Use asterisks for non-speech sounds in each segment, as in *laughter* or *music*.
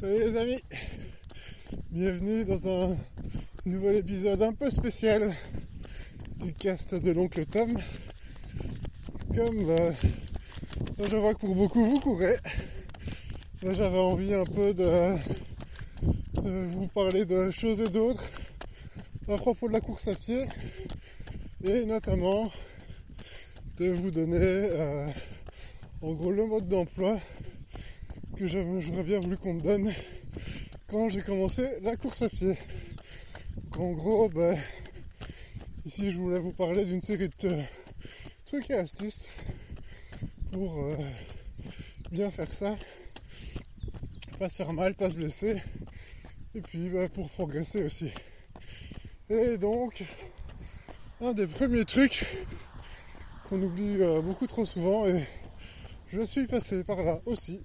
Salut les amis, bienvenue dans un nouvel épisode un peu spécial du cast de l'oncle Tom. Comme euh, je vois que pour beaucoup vous courez, j'avais envie un peu de, vous parler de choses et d'autres à propos de la course à pied et notamment de vous donner euh, en gros le mode d'emploi que j'aurais bien voulu qu'on me donne quand j'ai commencé la course à pied. en gros, ben, ici je voulais vous parler d'une série de trucs et astuces pour euh, bien faire ça, pas se faire mal, pas se blesser, et puis ben, pour progresser aussi. Et donc, un des premiers trucs qu'on oublie euh, beaucoup trop souvent, et je suis passé par là aussi.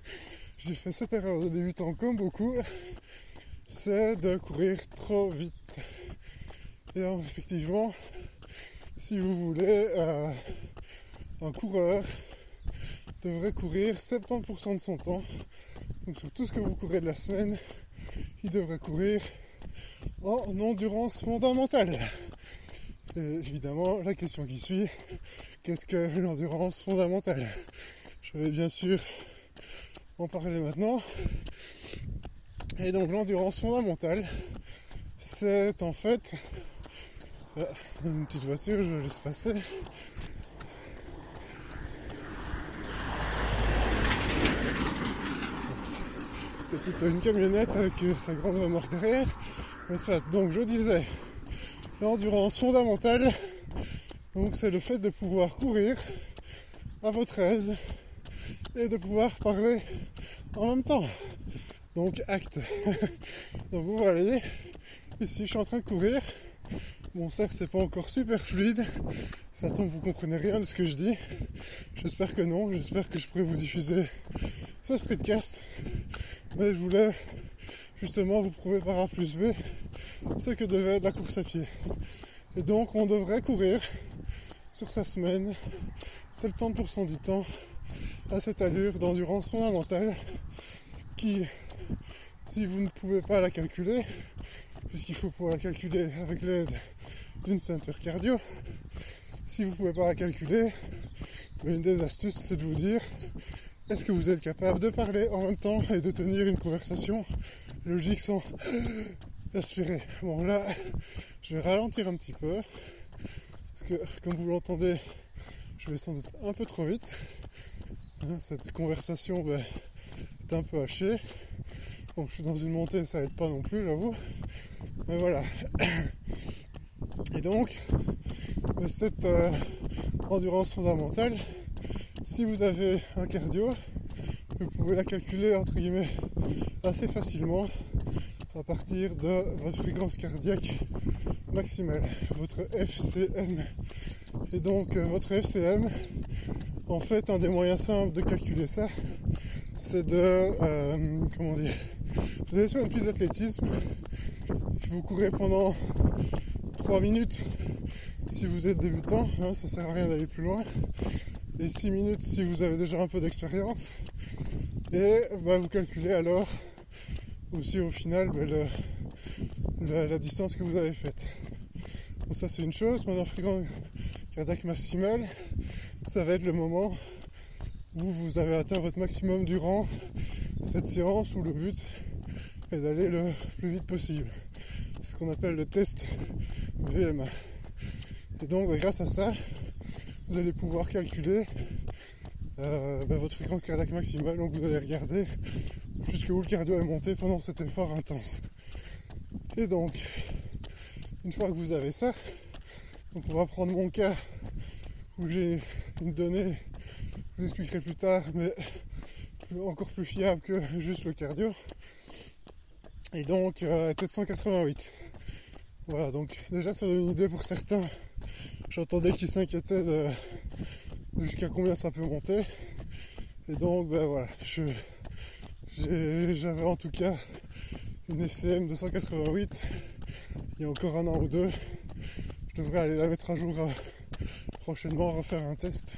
*laughs* J'ai fait cette erreur de débutant comme beaucoup. C'est de courir trop vite. Et effectivement, si vous voulez, euh, un coureur devrait courir 70% de son temps. Donc sur tout ce que vous courez de la semaine, il devrait courir en endurance fondamentale. Et évidemment, la question qui suit, Qu'est-ce que l'endurance fondamentale? Je vais bien sûr en parler maintenant. Et donc l'endurance fondamentale, c'est en fait euh, une petite voiture, je laisse passer. C'était plutôt une camionnette avec sa grande remorque derrière. Donc je disais, l'endurance fondamentale, donc c'est le fait de pouvoir courir à votre aise et de pouvoir parler en même temps. Donc acte. *laughs* Donc vous voyez, ici je suis en train de courir. Bon certes c'est pas encore super fluide. Ça tombe, vous comprenez rien de ce que je dis. J'espère que non. J'espère que je pourrai vous diffuser ce streetcast. Mais je voulais justement vous prouver par A plus B ce que devait être la course à pied. Et donc on devrait courir sur sa semaine. 70% du temps à cette allure d'endurance fondamentale qui, si vous ne pouvez pas la calculer, puisqu'il faut pouvoir la calculer avec l'aide d'une ceinture cardio, si vous ne pouvez pas la calculer, une des astuces c'est de vous dire est-ce que vous êtes capable de parler en même temps et de tenir une conversation logique sans aspirer Bon là, je vais ralentir un petit peu comme vous l'entendez, je vais sans doute un peu trop vite. Hein, cette conversation ben, est un peu hachée. Bon, je suis dans une montée, ça aide pas non plus, j'avoue. Mais voilà. Et donc, cette euh, endurance fondamentale, si vous avez un cardio, vous pouvez la calculer entre guillemets assez facilement à partir de votre fréquence cardiaque maximale, votre FCM. Et donc euh, votre FCM, en fait, un des moyens simples de calculer ça, c'est de, euh, comment dire, vous allez sur une piste d'athlétisme, vous courez pendant 3 minutes si vous êtes débutant, hein, ça sert à rien d'aller plus loin, et 6 minutes si vous avez déjà un peu d'expérience, et bah, vous calculez alors aussi au final ben, la, distance que vous avez faite. ça c'est une chose. Maintenant, fréquence cardiaque maximale, ça va être le moment où vous avez atteint votre maximum durant cette séance où le but est d'aller le plus vite possible. C'est ce qu'on appelle le test VMA. Et donc ben, grâce à ça, vous allez pouvoir calculer euh, ben, votre fréquence cardiaque maximale. Donc vous allez regarder jusqu'où le cardio est monté pendant cet effort intense. Et donc, une fois que vous avez ça, on va prendre mon cas où j'ai une donnée, je vous expliquerai plus tard, mais encore plus fiable que juste le cardio. Et donc, euh, tête 188. Voilà, donc déjà ça donne une idée pour certains. J'entendais qu'ils s'inquiétaient de jusqu'à combien ça peut monter. Et donc, ben voilà, je, j'avais en tout cas une FCM 288 il y a encore un an ou deux. Je devrais aller la mettre à jour euh, prochainement, refaire un test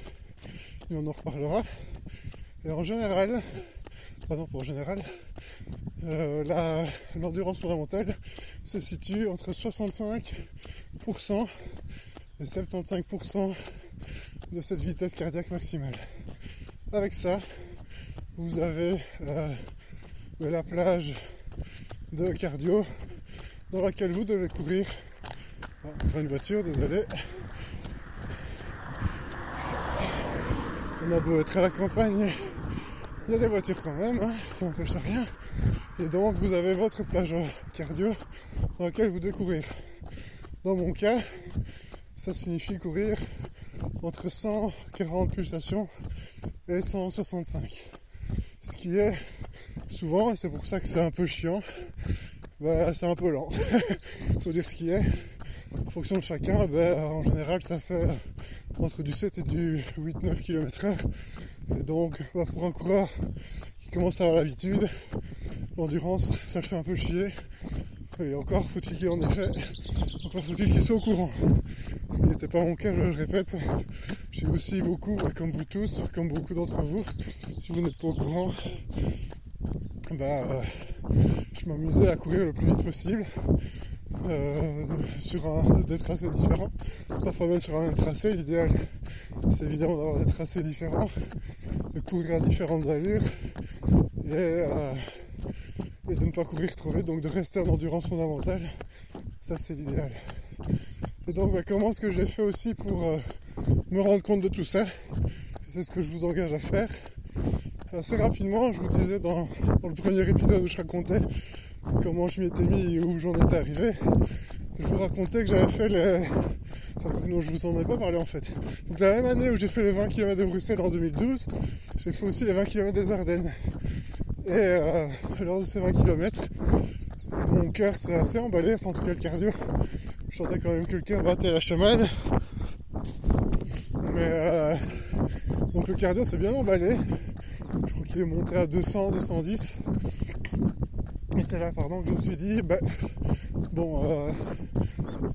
et on en reparlera. Et en général, pardon, pour général, euh, l'endurance fondamentale se situe entre 65% et 75% de cette vitesse cardiaque maximale. Avec ça, vous avez euh, la plage de cardio dans laquelle vous devez courir. Ah, une voiture, désolé. On a beau être à la campagne, il y a des voitures quand même, hein, ça n'empêche rien. Et donc vous avez votre plage cardio dans laquelle vous devez courir. Dans mon cas, ça signifie courir entre 140 pulsations et 165. Souvent, et c'est pour ça que c'est un peu chiant, bah, c'est un peu lent. *laughs* Faut dire ce qui est. En fonction de chacun, bah, en général ça fait entre du 7 et du 8-9 km h Et donc bah, pour un coureur qui commence à avoir l'habitude, l'endurance, ça le fait un peu chier. Et encore faut-il qu'il en effet, encore faut-il qu'il soit au courant. Ce qui n'était pas mon cas, je le répète. J'ai aussi beaucoup, comme vous tous, comme beaucoup d'entre vous, si vous n'êtes pas au courant, bah, euh, je m'amusais à courir le plus vite possible euh, sur un, des tracés différents, parfois même sur un même tracé. L'idéal, c'est évidemment d'avoir des tracés différents, de courir à différentes allures et, euh, de ne pas courir trop vite, donc de rester en endurance fondamentale. Ça, c'est l'idéal. Et donc, bah, comment est-ce que j'ai fait aussi pour me rendre compte de tout ça? C'est ce que je vous engage à faire assez rapidement, je vous disais dans, le premier épisode où je racontais comment je m'y étais mis et où j'en étais arrivé, je vous racontais que j'avais fait les... Enfin non, je vous en ai pas parlé en fait. Donc la même année où j'ai fait les 20 km de Bruxelles en 2012, j'ai fait aussi les 20 km des Ardennes. Et euh, lors de ces 20 km, mon cœur s'est assez emballé, enfin en tout cas le cardio. Je sentais quand même que le cœur battait la chamade. Mais euh, donc le cardio s'est bien emballé monté à 200, 210. Et c'est là, pardon, que je me suis dit, bah, bon, euh,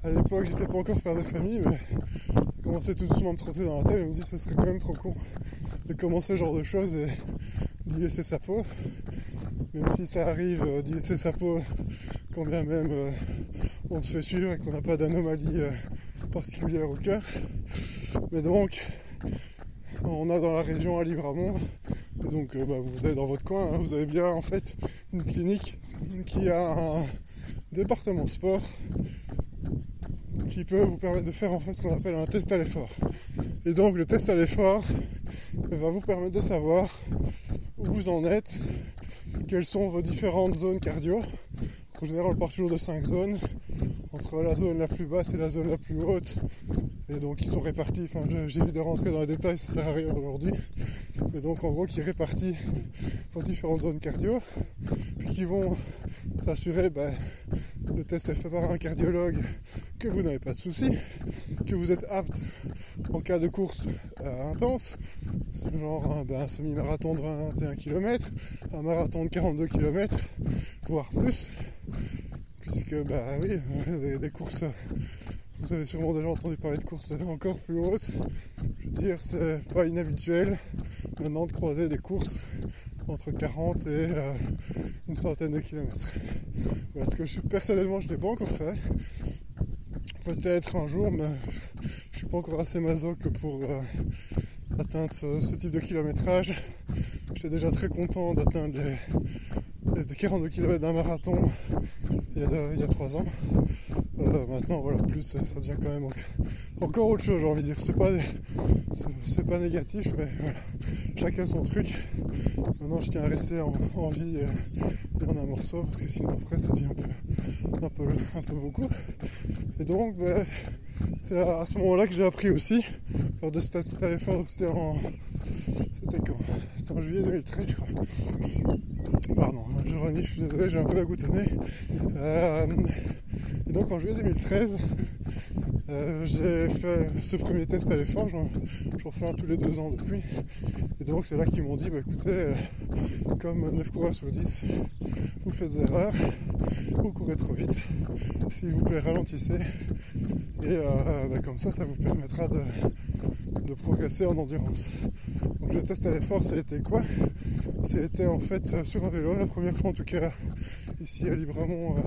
à l'époque, j'étais pas encore père de famille, mais j'ai commencé tout doucement à me trotter dans la tête. Je me dis, ce serait quand même trop con de commencer ce genre de choses et d'y laisser sa peau. Même si ça arrive euh, d'y laisser sa peau, quand bien même euh, on se fait suivre et qu'on n'a pas d'anomalie particulière au cœur. Mais donc, on a dans la région à Libramont donc euh, bah, vous êtes dans votre coin, hein, vous avez bien en fait une clinique qui a un département sport qui peut vous permettre de faire en fait ce qu'on appelle un test à l'effort. Et donc le test à l'effort va vous permettre de savoir où vous en êtes, quelles sont vos différentes zones cardio. En général on part toujours de 5 zones, entre la zone la plus basse et la zone la plus haute. Et donc ils sont répartis, enfin j'évite de rentrer dans les détails, ça sert à rien aujourd'hui. Mais donc en gros qui répartit vos différentes zones cardio, puis qui vont s'assurer, ben, le test est fait par un cardiologue, que vous n'avez pas de soucis, que vous êtes apte en cas de course euh, intense, genre un, ben, semi-marathon de 21 km, un marathon de 42 km, voire plus, puisque bah oui, des courses vous avez sûrement déjà entendu parler de courses encore plus hautes. Je veux dire, c'est pas inhabituel de croiser des courses entre 40 et euh, une centaine de kilomètres. Voilà ce que je, personnellement je n'ai pas encore fait. Peut-être un jour, mais je suis pas encore assez maso que pour euh, atteindre ce, type de kilométrage. J'étais déjà très content d'atteindre les, 42 km d'un marathon il y, a, il y a 3 ans. Euh, maintenant, voilà, plus ça, devient quand même encore autre chose, j'ai envie de dire. C'est pas, c'est, pas négatif, mais voilà, chacun son truc. Maintenant, je tiens à rester en, vie et, en un morceau, parce que sinon après, ça devient un peu, un peu, beaucoup. Et donc, ben, c'est à, ce moment-là que j'ai appris aussi, lors de cet, cet c'était en, c'était quand? C'était en juillet 2013, je crois. Pardon, je renifle, je suis désolé, j'ai un peu la nez. Euh, et donc en juillet 2013, euh, j'ai fait ce premier test à l'effort, j'en fais un tous les deux ans depuis. Et donc c'est là qu'ils m'ont dit, bah écoutez, euh, comme 9 coureurs sur 10, vous faites des erreurs, vous courez trop vite, s'il vous plaît ralentissez. Et euh, bah, comme ça, ça vous permettra de, progresser en endurance. Donc le test à l'effort, ça a été quoi? C'était en fait sur un vélo, la première fois en tout cas ici à Libramont,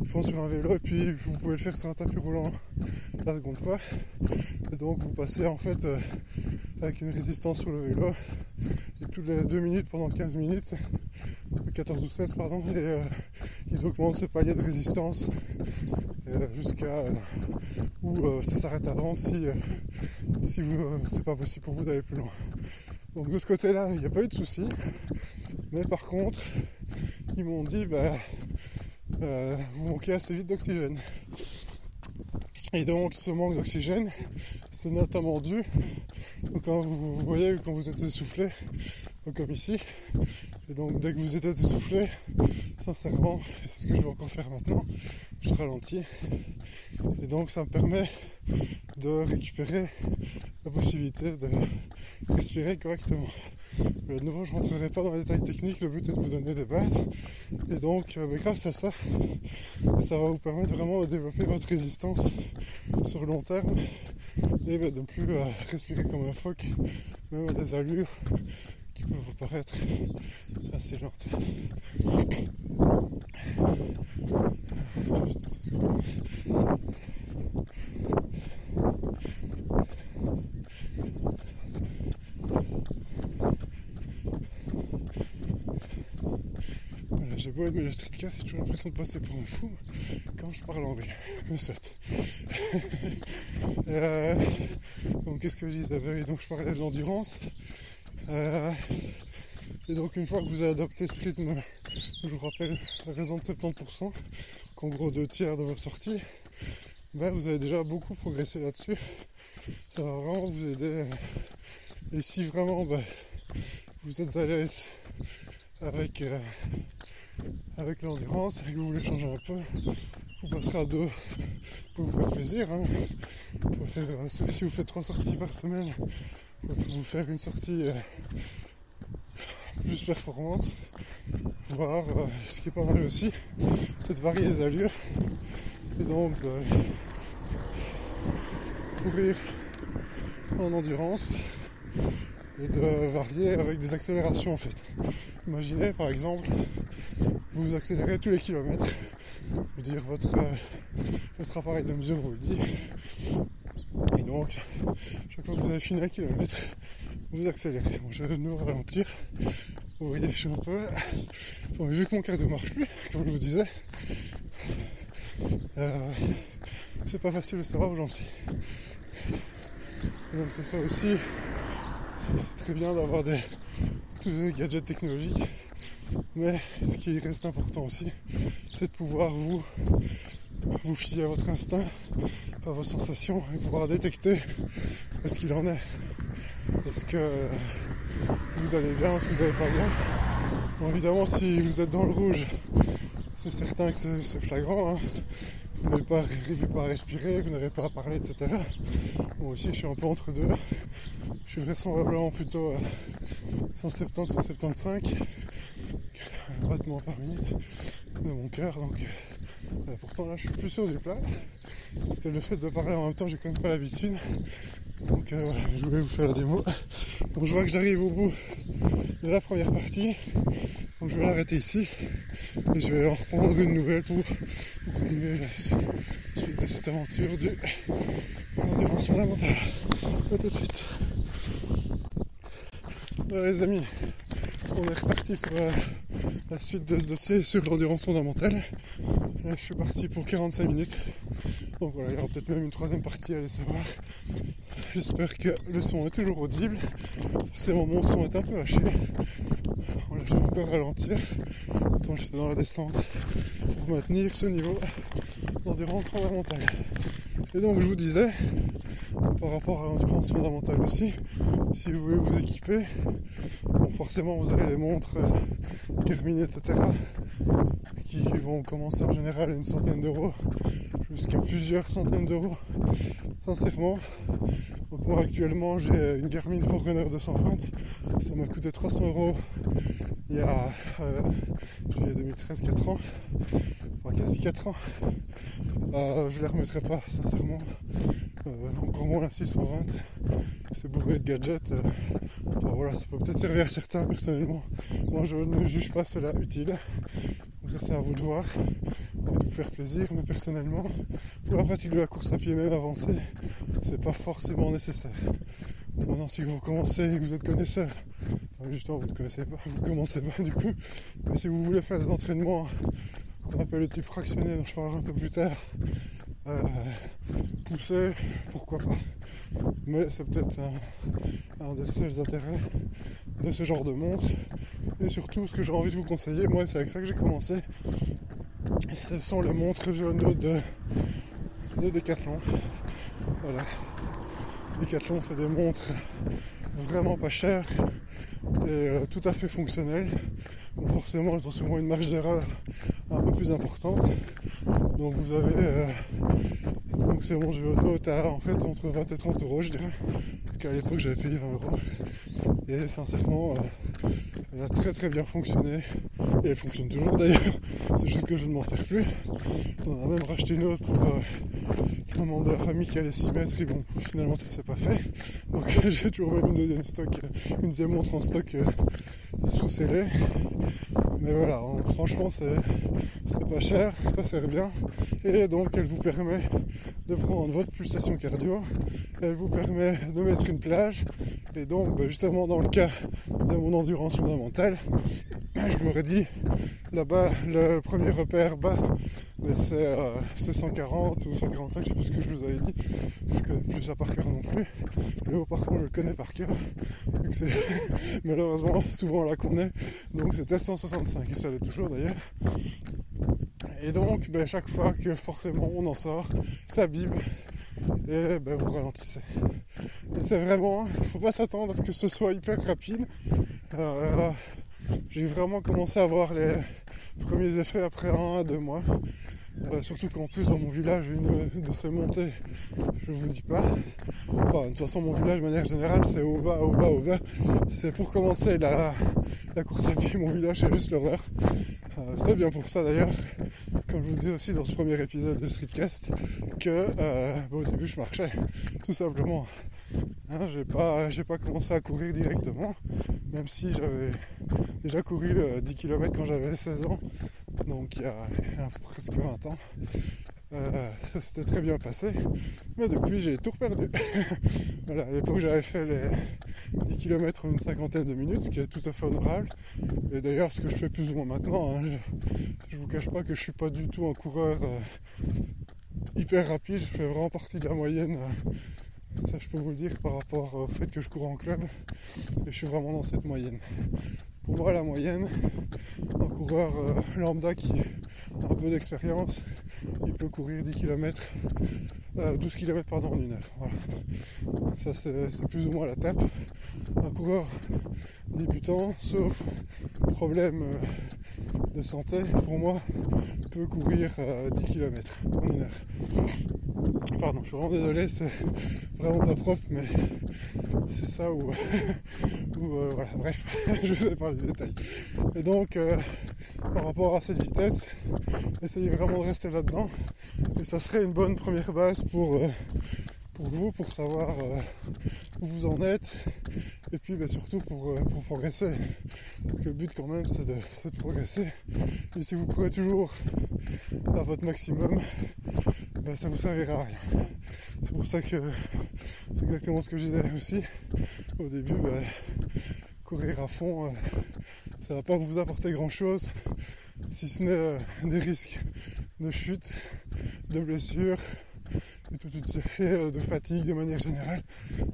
ils font sur un vélo et puis vous pouvez le faire sur un tapis roulant la seconde fois. Et donc vous passez en fait avec une résistance sur le vélo et toutes les 2 minutes pendant 15 minutes 14 ou 16 pardon et euh, ils augmentent ce palier de résistance euh, jusqu'à euh, où ça s'arrête avant si, si c'est pas possible pour vous d'aller plus loin. Donc de ce côté-là, il n'y a pas eu de souci. Mais par contre, ils m'ont dit bah vous manquez assez vite d'oxygène. Et donc ce manque d'oxygène, c'est notamment dû quand vous, voyez quand vous êtes essoufflé, comme ici, et donc dès que vous êtes essoufflé, sincèrement, c'est ce que je vais encore faire maintenant, je ralentis. Et donc ça me permet de récupérer la possibilité de respirer correctement. De nouveau, je ne rentrerai pas dans les détails techniques, le but est de vous donner des bases. Et donc, euh, grâce à ça, ça va vous permettre vraiment de développer votre résistance sur long terme et de ne plus euh, respirer comme un phoque, même à des allures qui peuvent vous paraître assez lentes. J'ai beau aimer le streetcast, j'ai toujours l'impression de passer pour un fou quand je parle anglais. Mais *laughs* soit. euh, donc qu'est-ce que je disais? Donc je parlais de l'endurance. Euh, et donc une fois que vous avez adopté ce rythme, je vous rappelle à raison de 70%, qu'en gros deux tiers de vos sorties, ben vous avez déjà beaucoup progressé là-dessus. Ça va vraiment vous aider. Et si vraiment ben, vous êtes à l'aise avec, euh, avec l'endurance et que vous voulez changer un peu, vous passerez à deux pour vous faire plaisir. Hein. faire, euh, si vous faites trois sorties par semaine, vous faire une sortie euh, plus performance, voire euh, ce qui est pas mal aussi, c'est de varier les allures et donc de courir en endurance et de varier avec des accélérations en fait. Imaginez par exemple, vous accélérez tous les kilomètres, je veux dire votre, euh, votre appareil de mesure vous le dit, et donc, chaque fois que vous avez fini un kilomètre, vous accélérez. je vais nous ralentir. Vous voyez, je suis un peu. Bon, vu que mon cardio marche plus, comme je vous disais, euh, c'est pas facile de savoir où j'en suis. donc, c'est ça aussi. C'est très bien d'avoir des, gadgets technologiques. Mais ce qui reste important aussi, c'est de pouvoir vous vous fiez à votre instinct, à vos sensations et pouvoir détecter ce qu'il en est. Est-ce que vous allez bien, est-ce que vous n'allez pas bien? Bon, Évidemment, si vous êtes dans le rouge, c'est certain que c'est flagrant. Hein. Vous n'avez pas, pas à respirer, vous n'avez pas à parler, etc. Moi aussi, je suis un peu entre deux. Je suis vraisemblablement plutôt à 170, 175 battements par minute de mon cœur. Donc, euh, pourtant là je suis plus sûr du plat. le fait de parler en même temps, j'ai quand même pas l'habitude. Donc euh, voilà, je voulais vous faire la démo. Donc je vois que j'arrive au bout de la première partie. Donc je vais l'arrêter ici. Et je vais en reprendre une nouvelle pour, continuer la suite de cette aventure du endurance fondamentale. A tout de suite. Voilà les amis, on est reparti pour euh, la suite de ce dossier sur l'endurance fondamentale. Là, je suis parti pour 45 minutes. Donc voilà, il y aura peut-être même une troisième partie à aller savoir. J'espère que le son est toujours audible. Forcément, mon son est un peu haché. Voilà, je vais encore ralentir. Tant j'étais dans la descente pour maintenir ce niveau fondamentale. Et donc, je vous disais, par rapport à l'endurance fondamentale aussi, si vous voulez vous équiper, forcément, vous avez les montres euh, etc qui vont commencer en général à une centaine d'euros jusqu'à plusieurs centaines d'euros. Sincèrement donc moi actuellement j'ai une Garmin Forerunner 220 ça m'a coûté 300 euros il y a euh, juillet 2013 4 ans quasi 4 ans euh, je les remettrai pas sincèrement euh, encore moins la 620 c'est bourré de gadgets. Euh, voilà, ça peut peut-être servir à certains personnellement. Moi je ne juge pas cela utile. Vous êtes à vous de voir et de vous faire plaisir, mais personnellement, pour la pratique de la course à pied même avancée, c'est pas forcément nécessaire. maintenant si vous commencez et que vous êtes connaisseur, justement vous ne connaissez pas, vous commencez pas du coup, mais si vous voulez faire des entraînements qu'on appelle le type fractionné dont je parlerai un peu plus tard, euh, pousser, pourquoi pas. Mais c'est peut-être un, des seuls intérêts de ce genre de montre. Et surtout, ce que j'ai envie de vous conseiller, moi, c'est avec ça que j'ai commencé. Ce sont les montres jaunes de, de Decathlon. Voilà. Decathlon fait des montres vraiment pas chères et euh, tout à fait fonctionnelles. Donc forcément, elles ont souvent une marge d'erreur importante. Donc vous avez euh, donc c'est mon jeu note à en fait entre 20 et 30 euros je dirais. Qu'à l'époque j'avais payé 20 euros. Et sincèrement euh, elle a très très bien fonctionné. Et elle fonctionne toujours d'ailleurs. *laughs* C'est juste que je ne m'en sers plus. On a même racheté une autre pour euh, un membre de la famille qui allait s'y mettre et bon finalement ça s'est pas fait. Donc *laughs* j'ai toujours même une deuxième stock, une deuxième montre en stock sous scellé. Mais voilà, franchement c'est pas cher, ça sert bien. Et donc elle vous permet de prendre votre pulsation cardio, elle vous permet de mettre une plage. Et donc bah, justement dans le cas de mon endurance fondamentale, je l'aurais dit, là-bas le premier repère bas c'est 140 ou 145, je sais plus ce que je vous avais dit, je connais plus ça par cœur non plus. Le par contre je le connais par cœur. *laughs* malheureusement souvent là qu'on est. Donc c'était 165, et ça l'est toujours d'ailleurs. Et donc, ben, chaque fois que forcément on en sort, ça bime et ben, vous ralentissez. c'est vraiment, il faut pas s'attendre à ce que ce soit hyper rapide. Euh, j'ai vraiment commencé à voir les premiers effets après un à deux mois. Euh, surtout qu'en plus dans mon village, une de ces montées, je vous dis pas. Enfin, de toute façon, mon village, de manière générale, c'est au bas, au bas, au bas. C'est pour commencer la, la course à pied, mon village, c'est juste l'horreur. Euh, c'est bien pour ça d'ailleurs, comme je vous disais aussi dans ce premier épisode de Streetcast, que euh, bah, au début je marchais, tout simplement. Hein, j'ai pas, commencé à courir directement, même si j'avais déjà couru 10 km quand j'avais 16 ans donc il y, a, presque 20 ans. Euh, ça s'était très bien passé, mais depuis j'ai tout perdu. *laughs* voilà, à l'époque j'avais fait les 10 km en une cinquantaine de minutes, ce qui est tout à fait honorable. Et d'ailleurs, ce que je fais plus ou moins maintenant, hein, je, ne vous cache pas que je suis pas du tout un coureur euh, hyper rapide, je fais vraiment partie de la moyenne. Euh, ça, je peux vous le dire par rapport au fait que je cours en club, et je suis vraiment dans cette moyenne pour moi la moyenne, un coureur euh, lambda qui a un peu d'expérience, il peut courir 10 km, 12 km pardon, en une heure. Ça c'est plus ou moins la tape. Un coureur débutant, sauf problème euh, de santé, pour moi, peut courir 10 euh, km en une heure. Pardon, je suis vraiment désolé, c'est vraiment pas propre, mais c'est ça où, *laughs* euh, voilà, bref, *laughs* je vous ai parlé du détail. Et donc, euh, par rapport à cette vitesse, essayez vraiment de rester là-dedans, et ça serait une bonne première base pour, euh, pour vous, pour savoir où vous en êtes, et puis ben, surtout pour, progresser. Parce que le but quand même, c'est de, progresser. Et si vous courez toujours à votre maximum, ben, ça vous servira à rien. C'est pour ça que c'est exactement ce que je disais aussi. Au début, ben, courir à fond, euh, ça va pas vous apporter grand chose, si ce n'est euh, des risques de chute, de blessures, et euh, de fatigue de manière générale.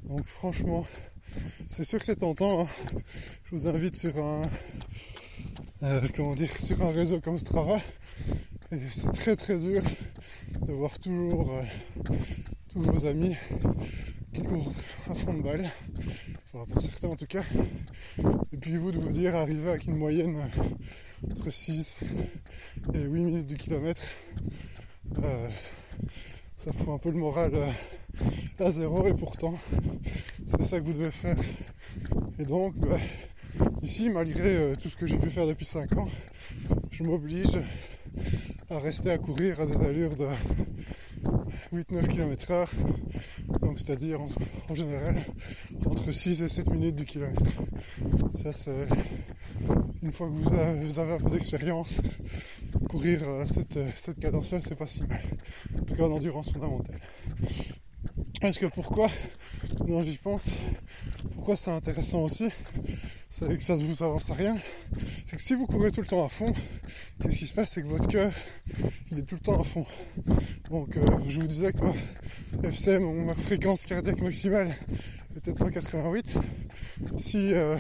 Donc franchement, c'est sûr que c'est tentant. Hein. Je vous invite sur un comment dire sur un réseau comme Strava. Et c'est très très dur de voir toujours euh, tous vos amis qui courent à fond de balle, enfin pour certains en tout cas, et puis vous de vous dire arriver avec une moyenne entre 6 et 8 minutes du kilomètre, euh, ça fout un peu le moral euh, à zéro et pourtant c'est ça que vous devez faire. Et donc bah, ici malgré tout ce que j'ai pu faire depuis 5 ans, je m'oblige à rester à courir à des allures de 8-9 km heure. Donc c'est-à-dire en, général entre 6 et 7 minutes du kilomètre. Ça c'est une fois que vous avez, un peu d'expérience, courir euh, cette, cette cadence-là c'est pas si mal. En tout cas en endurance fondamentale. Est-ce que pourquoi Non j'y pense. Pourquoi c'est intéressant aussi C'est que ça ne vous avance à rien. C'est que si vous courez tout le temps à fond, qu'est-ce qui se passe C'est que votre cœur, il est tout le temps à fond. Donc euh, je vous disais que ma FCM, ma fréquence cardiaque maximale était de 188. Si euh,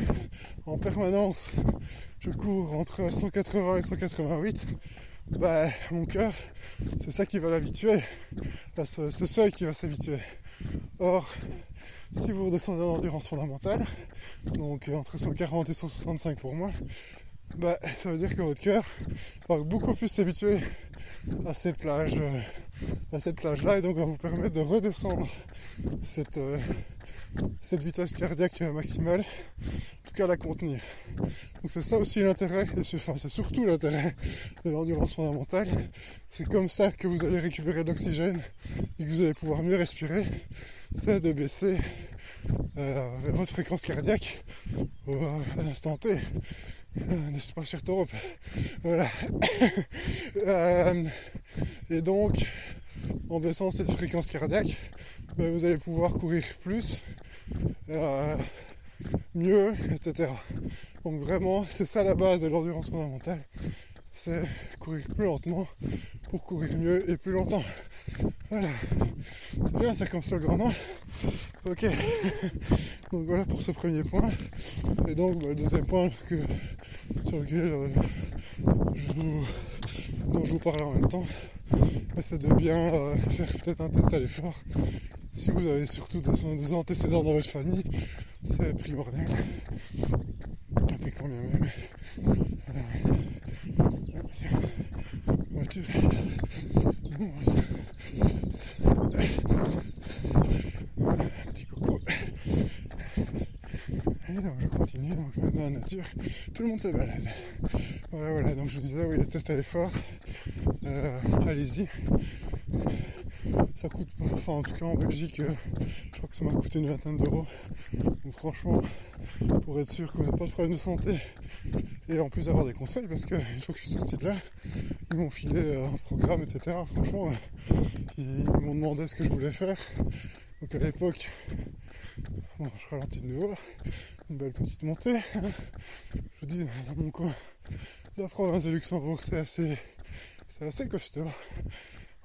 en permanence je cours entre 180 et 188, bah, mon cœur, c'est ça qui va l'habituer. C'est ce seuil qui va s'habituer. Or, si vous redescendez en endurance fondamentale, donc entre 140 et 165 pour moi, bah, ça veut dire que votre cœur va beaucoup plus s'habituer à ces plages, euh, à cette plage-là, et donc va vous permettre de redescendre cette, euh, cette vitesse cardiaque maximale, en tout cas la contenir. Donc c'est ça aussi l'intérêt, enfin c'est surtout l'intérêt de l'endurance fondamentale. C'est comme ça que vous allez récupérer de l'oxygène et que vous allez pouvoir mieux respirer. C'est de baisser euh, votre fréquence cardiaque à l'instant T. Euh, pas, cher Europe Voilà. *coughs* Euh, et donc, en baissant cette fréquence cardiaque, ben, vous allez pouvoir courir plus, mieux, etc. Donc vraiment, c'est ça la base de l'endurance fondamentale. C'est courir plus lentement pour courir mieux et plus longtemps. Voilà. C'est bien ça comme slogan, non? Ok. *laughs* Donc voilà pour ce premier point. Et donc bah, le deuxième point sur lequel euh, je vous, dont je vous parle en même temps, bah, c'est de bien euh, faire peut-être un test à l'effort. Si vous avez surtout des, antécédents dans votre famille, c'est primordial. Et puis quand bien même. Donc je continue, donc maintenant la nature, tout le monde se balade. Voilà, voilà, donc je vous disais, oui, le test à l'effort, euh, allez-y. Ça coûte, enfin en tout cas en Belgique, euh, je crois que ça m'a coûté une vingtaine d'euros. Donc franchement, pour être sûr que vous n'avez pas de problème de santé, et en plus avoir des conseils, parce que une fois que je suis sorti de là, ils m'ont filé euh, un programme, etc. Franchement, ils m'ont demandé ce que je voulais faire. À l'époque, bon, je ralentis de nouveau, une belle petite montée. Je vous dis, dans mon coin, la province de Luxembourg, c'est assez, c'est assez costaud.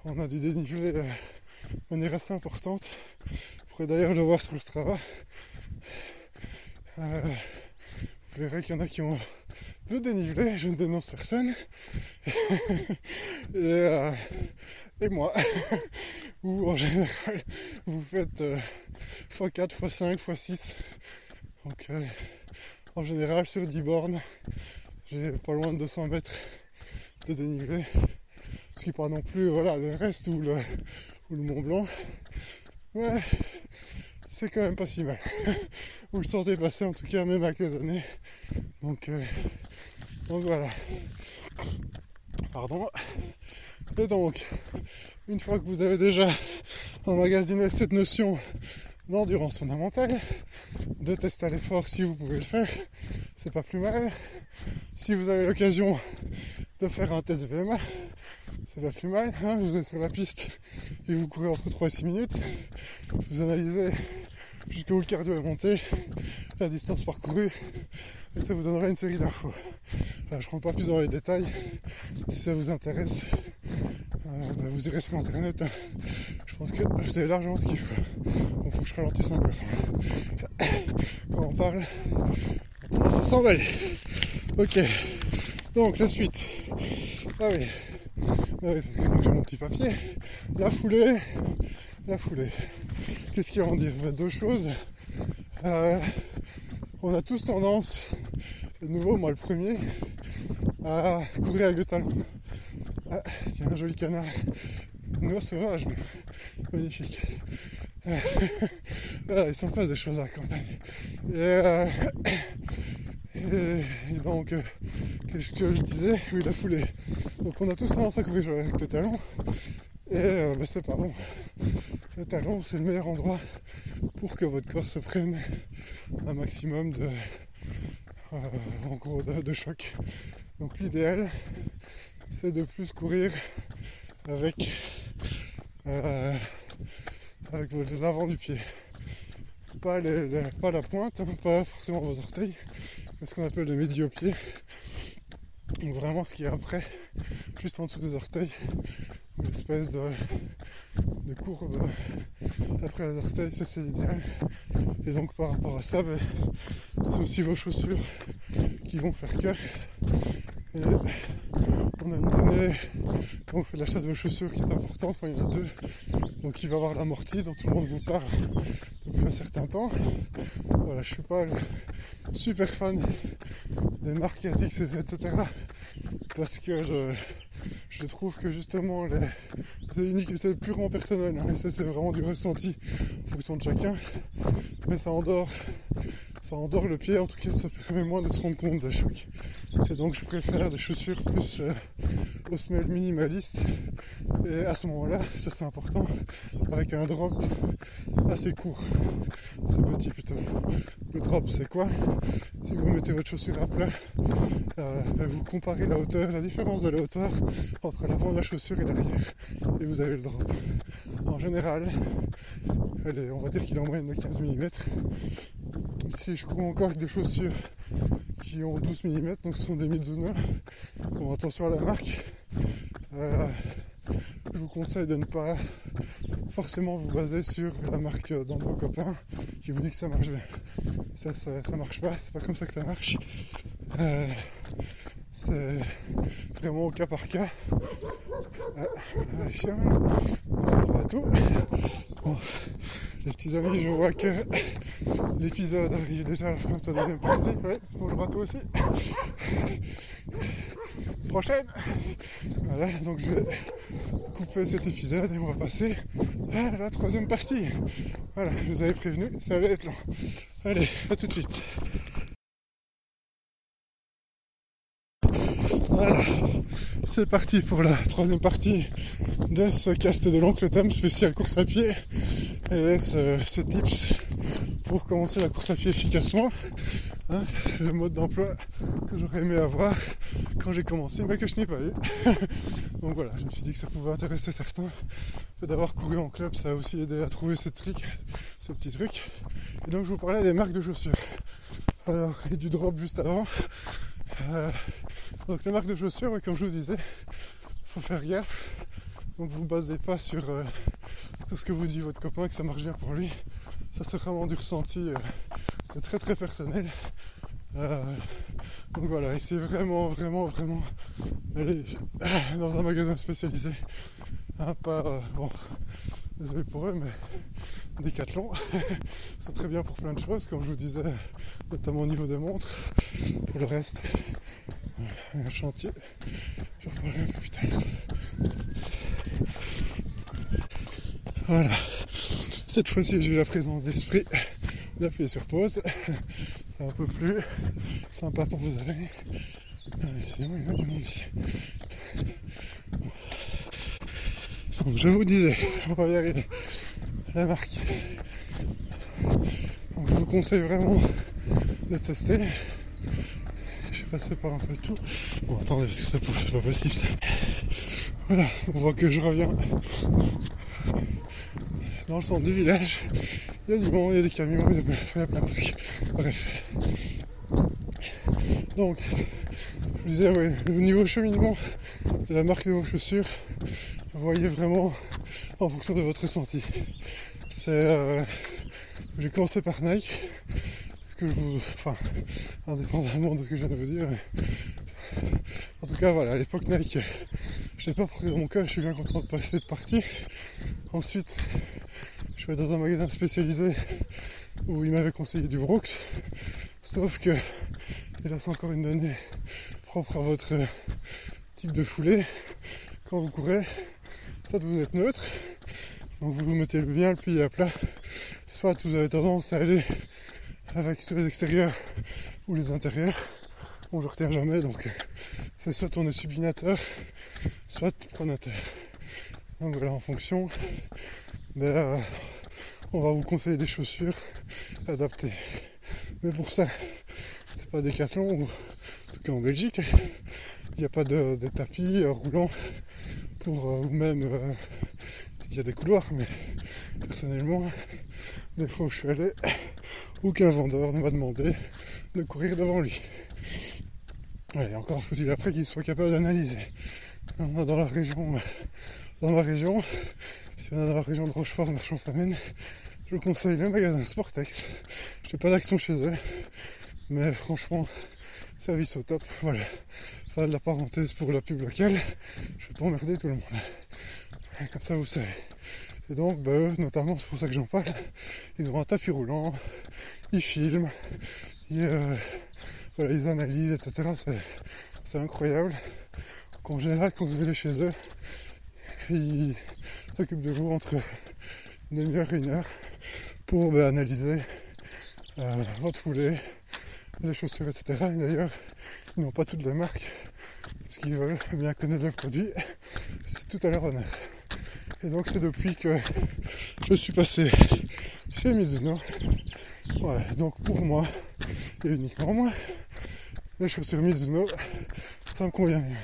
On a du dénivelé euh, de manière assez importante. Vous pourrez d'ailleurs le voir sur le Strava. Euh, vous verrez qu'il y en a qui ont le dénivelé, je ne dénonce personne. *laughs* euh, et, moi, où en général *laughs* vous faites x4, x5, x6 donc euh, en général sur 10 bornes, j'ai pas loin de 200 mètres de dénivelé. Ce qui pas non plus voilà, le reste ou le, Mont Blanc. Ouais, c'est quand même pas si mal. *laughs* Vous le sentez passer en tout cas même avec les années. Donc, euh, donc voilà. Pardon. Et donc, une fois que vous avez déjà emmagasiné cette notion d'endurance fondamentale, de tester à l'effort si vous pouvez le faire, c'est pas plus mal. Si vous avez l'occasion de faire un test VMA, c'est pas plus mal. Hein. vous êtes sur la piste et vous courez entre 3 et 6 minutes. Vous analysez jusqu'où le cardio est monté, la distance parcourue, et ça vous donnera une série d'infos. je ne rentre pas plus dans les détails. Si ça vous intéresse, bah, vous irez sur internet. Hein. Je pense que vous avez largement ce qu'il faut. Il faut que je ralentisse encore. Quand on parle, ça s'emballe. Ok. Donc la suite. Ah oui. Ah oui, parce que j'ai mon petit papier. La foulée. La foulée. Qu'est-ce qu'il en dire? Deux choses. Euh, on a tous tendance, de nouveau moi le premier, à courir avec le talon. Ah, un joli canard. Une sauvage, magnifique. voilà, il s'en passe des choses à la campagne. Et, euh, donc, euh, qu'est-ce que je disais? Oui, la foulée. Donc on a tous tendance à courir avec le talon. Et euh, c'est pas bon. Le talon, c'est le meilleur endroit pour que votre corps se prenne un maximum de, en gros, de choc. Donc l'idéal, de plus courir avec, euh, avec l'avant du pied. Pas, les- les- pas la pointe, hein, pas forcément vos orteils, mais ce qu'on appelle le médio-pied. Donc vraiment ce qui est après, juste en dessous des orteils, une espèce de, de courbe après les orteils, ça c'est l'idéal. Et donc par rapport à ça, ben, c'est aussi vos chaussures qui vont faire que. Et on a une donnée quand vous faites l'achat de vos chaussures qui est importante, il y en a deux. Donc il va avoir l'amorti dont tout le monde vous parle depuis un certain temps. Voilà, je suis pas le super fan des marques ASICS, etc. Parce que je, je trouve que justement les, c'est unique, c'est purement personnel. hein, et ça c'est vraiment du ressenti en fonction de chacun. Mais ça endort, ça endort le pied, en tout cas ça permet moins de se rendre compte des chocs. Et donc je préfère des chaussures plus euh, aux semelles minimalistes. Et à ce moment-là, ça c'est important, avec un drop assez court. C'est petit plutôt. Le drop c'est quoi? Si vous mettez votre chaussure à plat, euh, ben, vous comparez la hauteur, la différence de la hauteur entre l'avant de la chaussure et l'arrière. Et vous avez le drop. En général, on va dire qu'il est en moyenne de 15 mm. Si je cours encore avec des chaussures qui ont 12 mm, donc ce sont des Mizuno, bon attention à la marque. Euh, je vous conseille de ne pas forcément vous baser sur la marque d'un de vos copains qui vous dit que ça marche bien. Ça, ça, ça marche pas, c'est pas comme ça que ça marche. Euh, c'est vraiment au cas par cas. Les chiens, on va tout. Bon, les petits amis, je vois que l'épisode arrive déjà à la fin de sa deuxième partie. Oui, bonjour à toi aussi. Prochaine. Voilà, donc je vais couper cet épisode et on va passer à la troisième partie. Voilà, je vous avais prévenu, ça allait être long. Allez, à tout de suite. Voilà, c'est parti pour la troisième partie de ce cast de l'oncle Tom spécial course à pied et ce, tips pour commencer la course à pied efficacement. Hein, le mode d'emploi que j'aurais aimé avoir quand j'ai commencé mais que je n'ai pas eu. *laughs* Donc voilà, je me suis dit que ça pouvait intéresser certains. D'avoir couru en club, ça a aussi aidé à trouver ces trucs, ces petits trucs. Et donc je vous parlais des marques de chaussures. Alors, et du drop juste avant. Euh, donc les marques de chaussures, comme je vous disais, faut faire gaffe. Donc vous basez pas sur euh, tout ce que vous dit votre copain, que ça marche bien pour lui. Ça c'est vraiment du ressenti, euh, c'est très très personnel. Donc voilà, essayez vraiment, vraiment, vraiment d'aller dans un magasin spécialisé. Hein, pas, bon, désolé pour eux, mais Decathlon, *laughs* c'est très bien pour plein de choses, comme je vous disais, notamment au niveau des montres. Pour le reste, un chantier, je reparlerai un peu plus tard. Voilà. Cette fois-ci, j'ai eu la présence d'esprit d'appuyer sur pause. C'est un peu plus sympa pour vous aller. Sinon, il y a du monde ici. Donc, je vous disais, *laughs* on va y arriver. La marque. Je vous conseille vraiment de tester. Je suis passé par un peu tout. Bon, attendez, parce que ça c'est pas possible ça. Voilà, on voit que je reviens dans le centre du village. Il y a du monde, il y a des camions, il y a, plein de trucs. Bref. Donc, je vous disais, ouais, au niveau cheminement de la marque de vos chaussures, voyez vraiment en fonction de votre ressenti. C'est. Euh, j'ai commencé par Nike. Enfin, indépendamment de ce que je viens de vous dire. en tout cas, voilà, à l'époque Nike, je n'ai pas pris dans mon cœur, je suis bien content de passer de partie. Ensuite, je vais dans un magasin spécialisé où il m'avait conseillé du Brooks. Sauf que, et là c'est encore une donnée propre à votre euh, type de foulée. Quand vous courez, soit vous êtes neutre, donc vous vous mettez bien le pied à plat, soit vous avez tendance à aller avec sur les extérieurs ou les intérieurs. Bon, je retiens jamais, donc c'est soit on est subinateur, soit pronateur. Donc voilà, en fonction, euh, on va vous conseiller des chaussures adaptées. Mais pour ça, c'est pas Decathlon, ou en tout cas en Belgique, il n'y a pas de, tapis roulants pour ou même il y a des couloirs, mais personnellement, des fois où je suis allé, aucun vendeur ne m'a demandé de courir devant lui. Allez, encore faut-il après qu'il soit capable d'analyser. On a dans la région, dans ma région, si on est dans la région de Rochefort, marchand famine, je conseille le magasin Sportex. Je n'ai pas d'action chez eux, mais franchement, service au top. Voilà. De la parenthèse pour la pub locale. Je vais pas emmerder tout le monde. Comme ça, vous savez. Et donc, bah, eux, notamment, c'est pour ça que j'en parle, ils ont un tapis roulant, ils filment, ils, euh, ils analysent, etc. C'est incroyable. En général, quand vous allez chez eux, ils s'occupent de vous entre une demi-heure et une heure pour bah, analyser euh, votre foulée, les chaussures, etc. Et d'ailleurs, n'ont pas toutes les marques, parce qu'ils veulent bien connaître le produit. C'est tout à leur honneur. Et donc c'est depuis que je suis passé chez Mizuno. Voilà, donc pour moi, et uniquement moi, les chaussures Mizuno, ça me convient mieux.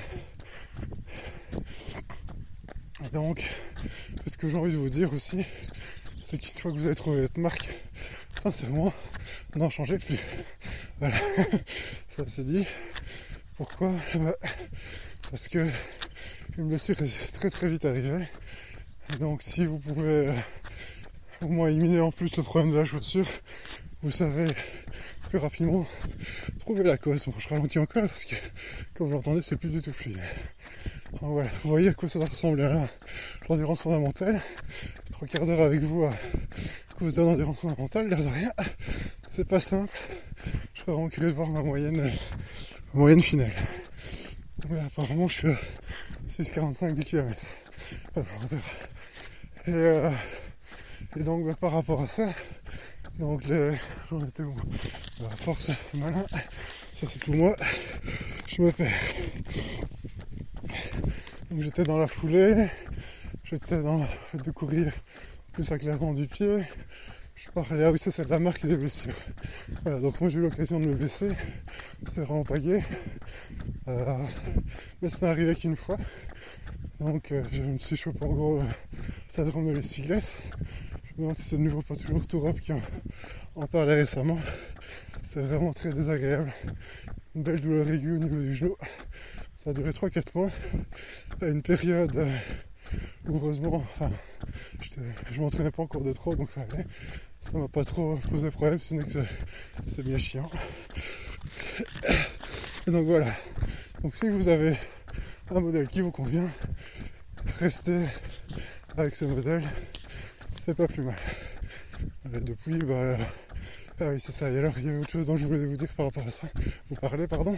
Donc, ce que j'ai envie de vous dire aussi, c'est qu'une fois que vous avez trouvé votre marque, sincèrement, n'en changez plus. Voilà, *laughs* ça c'est dit. Pourquoi bah, Parce que une blessure est très très vite arrivée donc si vous pouvez euh, au moins éliminer en plus le problème de la chaussure, vous savez plus rapidement trouver la cause. Bon, je ralentis encore parce que comme vous l'entendez, c'est plus du tout fluide. Donc voilà, vous voyez à quoi ça ressemble là l'endurance fondamentale. Trois quarts d'heure avec vous à causer d'endurance fondamentale, l'air de rien. C'est pas simple. Je serais vraiment curieux de voir ma moyenne, ma moyenne finale. apparemment je suis à 6,45 du kilomètre. Et, donc bah, par rapport à ça, donc les, j'en étais où La force, c'est malin. Ça c'est tout moi. Je me perds. Donc j'étais dans la foulée, j'étais dans le fait de courir plus avec l'avant du pied. Je parlais, ah oui ça c'est la marque des blessures. Voilà, donc moi j'ai eu l'occasion de me blesser. C'était vraiment pas. Euh, mais ça n'est arrivé qu'une fois. Donc euh, je me suis chopé en gros ça drame de l'essuie-glace. Je me demande si c'est de nouveau pas toujours Tourop qui en, en parlait récemment. C'est vraiment très désagréable. Une belle douleur aiguë au niveau du genou. Ça a duré 3-4 mois. À une période euh, heureusement, enfin, je m'entraînais pas encore de trop donc ça allait. Ça m'a pas trop posé problème, n'est que c'est bien chiant. Donc voilà. Donc si vous avez un modèle qui vous convient, restez avec ce modèle, c'est pas plus mal. depuis, bah, ah oui, c'est ça. Et alors, il y avait autre chose dont je voulais vous dire par rapport à ça, vous parler, pardon,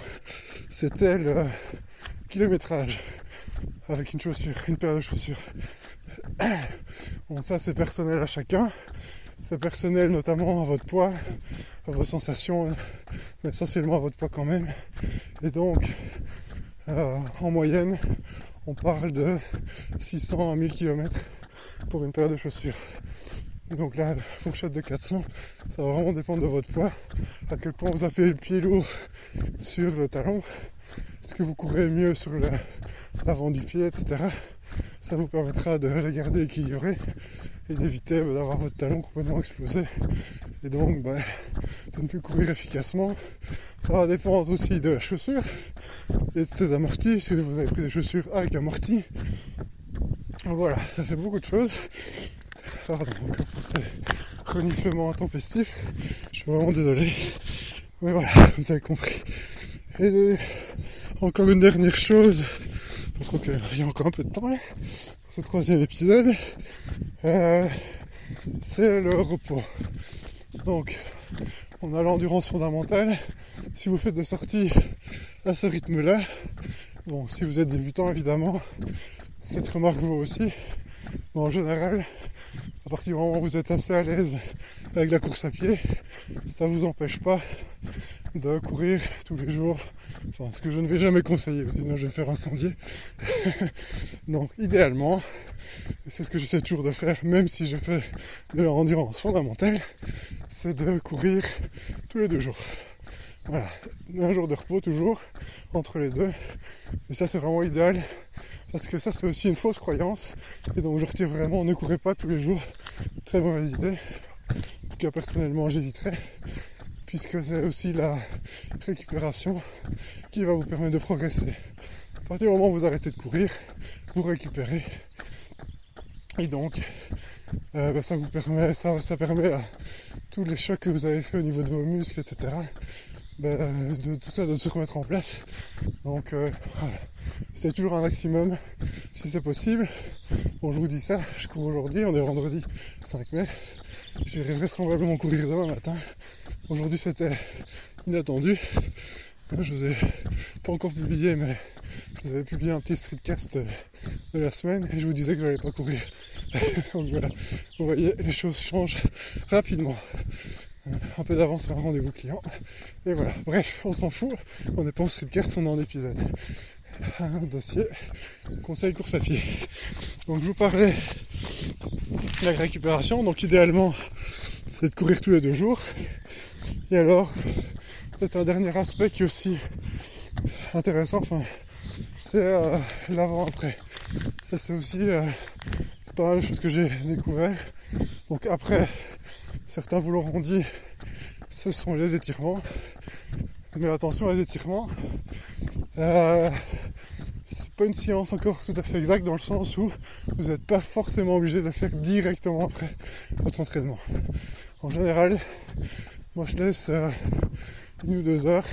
c'était le kilométrage avec une chaussure, une paire de chaussures. *coughs* Bon, ça, c'est personnel à chacun. C'est personnel notamment à votre poids, à vos sensations, mais essentiellement à votre poids quand même. Et donc, euh, en moyenne, on parle de 600 à 1000 km pour une paire de chaussures. Donc là, la fourchette de 400, ça va vraiment dépendre de votre poids, à quel point vous appuyez le pied lourd sur le talon, est-ce que vous courez mieux sur l'avant du pied, etc. Ça vous permettra de les garder équilibrés et d'éviter bah, d'avoir votre talon complètement explosé. Et donc, bah, de ne plus courir efficacement. Ça va dépendre aussi de la chaussure et de ses amortis. Si vous avez pris des chaussures avec amortis, voilà, ça fait beaucoup de choses. Pardon encore pour ces reniflements intempestifs. Je suis vraiment désolé. Mais voilà, vous avez compris. Et encore une dernière chose, pour qu'il y a encore un peu de temps pour ce troisième épisode, euh, c'est le repos. Donc, on a l'endurance fondamentale. Si vous faites des sorties à ce rythme-là, bon, si vous êtes débutant évidemment, cette remarque vaut aussi. Mais en général, partir du moment où vous êtes assez à l'aise avec la course à pied, ça ne vous empêche pas de courir tous les jours Enfin, ce que je ne vais jamais conseiller, sinon je vais faire incendier. *laughs* Donc, idéalement, c'est ce que j'essaie toujours de faire, même si je fais de l'endurance fondamentale, c'est de courir tous les deux jours. Voilà, un jour de repos toujours entre les deux. Et ça c'est vraiment idéal parce que ça c'est aussi une fausse croyance. Et donc je retire vraiment, ne courez pas tous les jours. Très mauvaise idée. En tout cas personnellement j'éviterai puisque c'est aussi la récupération qui va vous permettre de progresser. À partir du moment où vous arrêtez de courir, vous récupérez. Et donc, euh, ben, ça vous permet, ça, ça permet à tous les chocs que vous avez fait au niveau de vos muscles, etc., ben, de tout ça de se remettre en place. Donc euh, voilà. c'est toujours un maximum si c'est possible. Bon je vous dis ça, je cours aujourd'hui, on est vendredi 5 mai. J'irai vraisemblablement courir demain matin. Aujourd'hui c'était inattendu. Je vous ai pas encore publié mais je vous avais publié un petit streetcast de la semaine et je vous disais que j'allais pas courir. *laughs* Donc voilà, vous voyez, les choses changent rapidement un peu d'avance sur un rendez-vous client. Et voilà, bref, on s'en fout. On n'est pas en on est en épisode. Un dossier, conseil course à pied. Donc je vous parlais de la récupération. Donc idéalement, c'est de courir tous les deux jours. Et alors, peut-être un dernier aspect qui est aussi intéressant, enfin, c'est euh, l'avant-après. Ça c'est aussi euh, pas mal de choses que j'ai découvert. Donc après Certains vous l'auront dit, ce sont les étirements. Mais attention, les étirements, euh, c'est pas une science encore tout à fait exacte dans le sens où vous n'êtes pas forcément obligé de le faire directement après votre entraînement. En général, moi je laisse euh, une ou deux heures,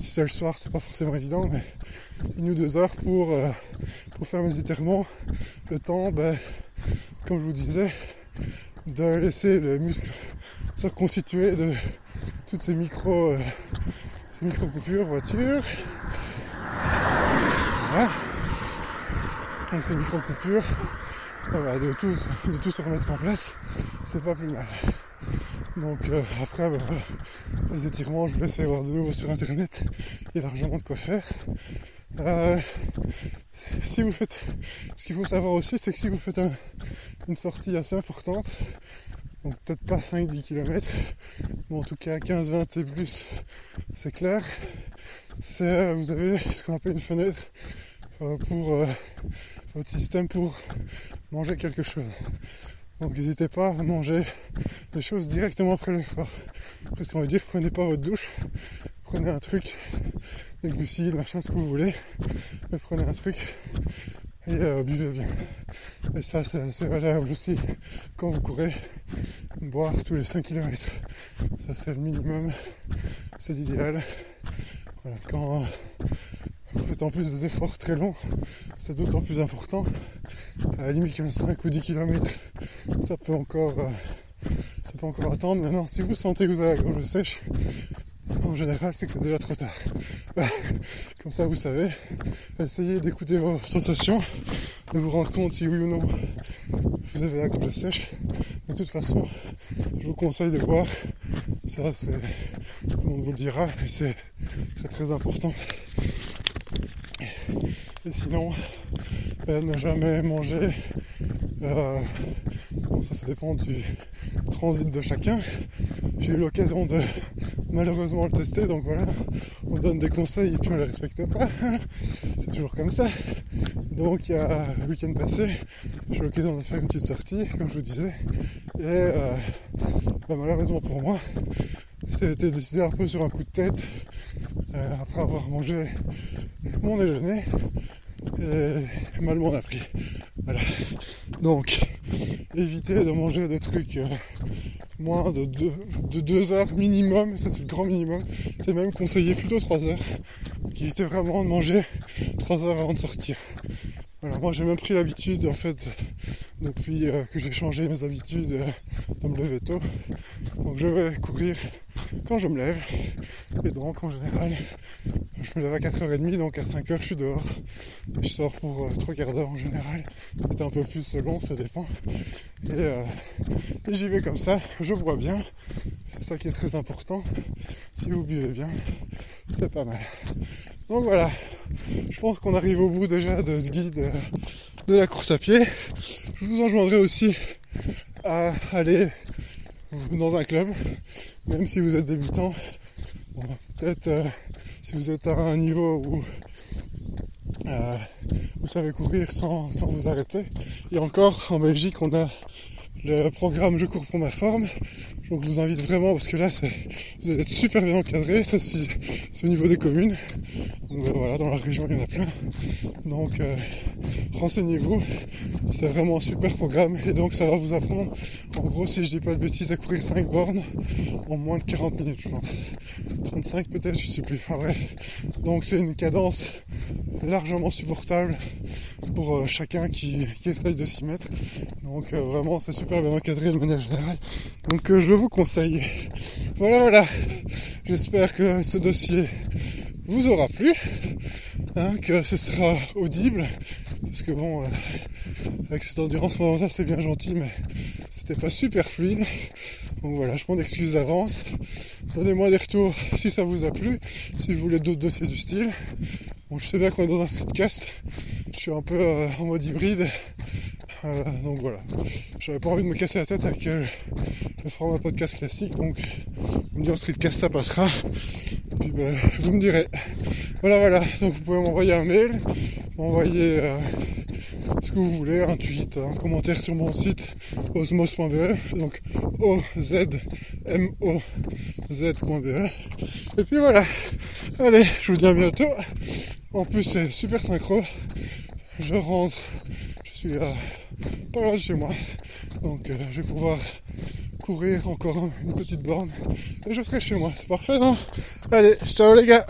si c'est le soir c'est pas forcément évident, mais une ou deux heures pour, euh, pour faire mes étirements. Le temps, ben, comme je vous disais, de laisser les muscles se reconstituer de toutes ces micro, euh, ces micro coupures voiture. Voilà. Donc ces micro coupures, de, tout, de tout se remettre en place, c'est pas plus mal. Donc euh, après, ben, les étirements, je vais essayer de voir de nouveau sur internet. Il y a largement de quoi faire. Euh, si vous faites, ce qu'il faut savoir aussi, c'est que si vous faites une sortie assez importante, donc peut-être pas 5-10 km, mais en tout cas 15-20 et plus, c'est clair. C'est, vous avez ce qu'on appelle une fenêtre euh, pour euh, votre système pour manger quelque chose. Donc n'hésitez pas à manger des choses directement après l'effort. Parce qu'on veut dire prenez pas votre douche, prenez un truc, des glucides, machin, ce que vous voulez, mais prenez un truc et euh, buvez bien. Et ça c'est valable aussi quand vous courez, boire tous les 5 km. Ça c'est le minimum, c'est l'idéal. Quand vous faites en plus des efforts très longs, c'est d'autant plus important. À la limite 5 ou 10 km, ça peut encore euh, ça peut encore attendre. Maintenant, si vous sentez que vous avez la gorge sèche, en général, c'est que c'est déjà trop tard. Comme ça, vous savez, essayez d'écouter vos sensations, de vous rendre compte si oui ou non vous avez la gorge sèche. De toute façon, je vous conseille de boire. Ça, c'est, monde vous le dira, c'est très très important. Et sinon, ben, ne jamais manger. Euh, bon, ça, ça dépend du transit de chacun. J'ai eu l'occasion de malheureusement le tester, donc voilà, on donne des conseils et puis on les respecte pas. *laughs* C'est toujours comme ça. Donc il y a le week-end passé, j'ai eu l'occasion de faire une petite sortie, comme je vous disais, et euh, bah, malheureusement pour moi, c'était décidé un peu sur un coup de tête, euh, après avoir mangé mon déjeuner, et mal m'en a. Voilà. Donc, évitez de manger des trucs euh, moins de 2 de deux heures minimum, c'est le grand minimum. C'est même conseillé plutôt 3 heures. Évitez vraiment de manger 3 heures avant de sortir. Voilà, moi j'ai même pris l'habitude en fait depuis euh, que j'ai changé mes habitudes euh, de me lever tôt. Donc je vais courir quand je me lève. Et donc en général, je me lève à 4h30, donc à 5h je suis dehors. Je sors pour euh, 3 quarts d'heure en général. Peut-être un peu plus selon, ça dépend. Et, euh, et j'y vais comme ça, je bois bien. C'est ça qui est très important. Si vous buvez bien, c'est pas mal. Donc voilà, je pense qu'on arrive au bout déjà de ce guide euh, de la course à pied. Je vous enjoindrai aussi à aller dans un club, même si vous êtes débutant. Bon, Peut-être euh, si vous êtes à un niveau où euh, vous savez courir sans, sans vous arrêter. Et encore, en Belgique, on a le programme Je cours pour ma forme. Donc je vous invite vraiment parce que là vous allez être super bien encadré, ça c'est, au niveau des communes. Donc ben, voilà, dans la région il y en a plein. Donc euh, renseignez-vous, c'est vraiment un super programme et donc ça va vous apprendre, en gros si je dis pas de bêtises, à courir 5 bornes en moins de 40 minutes je pense. 35 peut-être, je sais plus, enfin bref. Donc c'est une cadence largement supportable pour euh, chacun qui, essaye de s'y mettre. Donc euh, vraiment c'est super bien encadré de manière générale. Donc euh, je vous conseille. Voilà voilà. J'espère que ce dossier vous aura plu, hein, que ce sera audible. Parce que bon, euh, avec cette endurance c'est bien gentil, mais c'était pas super fluide. Donc voilà, je prends d'excuses d'avance. Donnez-moi des retours si ça vous a plu, si vous voulez d'autres dossiers du style. Bon, je sais bien qu'on est dans un streetcast. Je suis un peu euh, en mode hybride. Euh, donc voilà. J'avais pas envie de me casser la tête avec euh, le format podcast classique. Donc, on me dit en streetcast ça passera. Puis ben, vous me direz. Voilà, voilà. Donc vous pouvez m'envoyer un mail, m'envoyer euh, ce que vous voulez, un tweet, un commentaire sur mon site osmos.be. Donc O-Z-M-O-Z.be. Et puis voilà. Allez, je vous dis à bientôt. En plus, c'est super synchro. Je rentre, suis à pas loin de chez moi. Donc, euh, je vais pouvoir courir encore une petite borne. Et je serai chez moi. C'est parfait, non? Allez, ciao les gars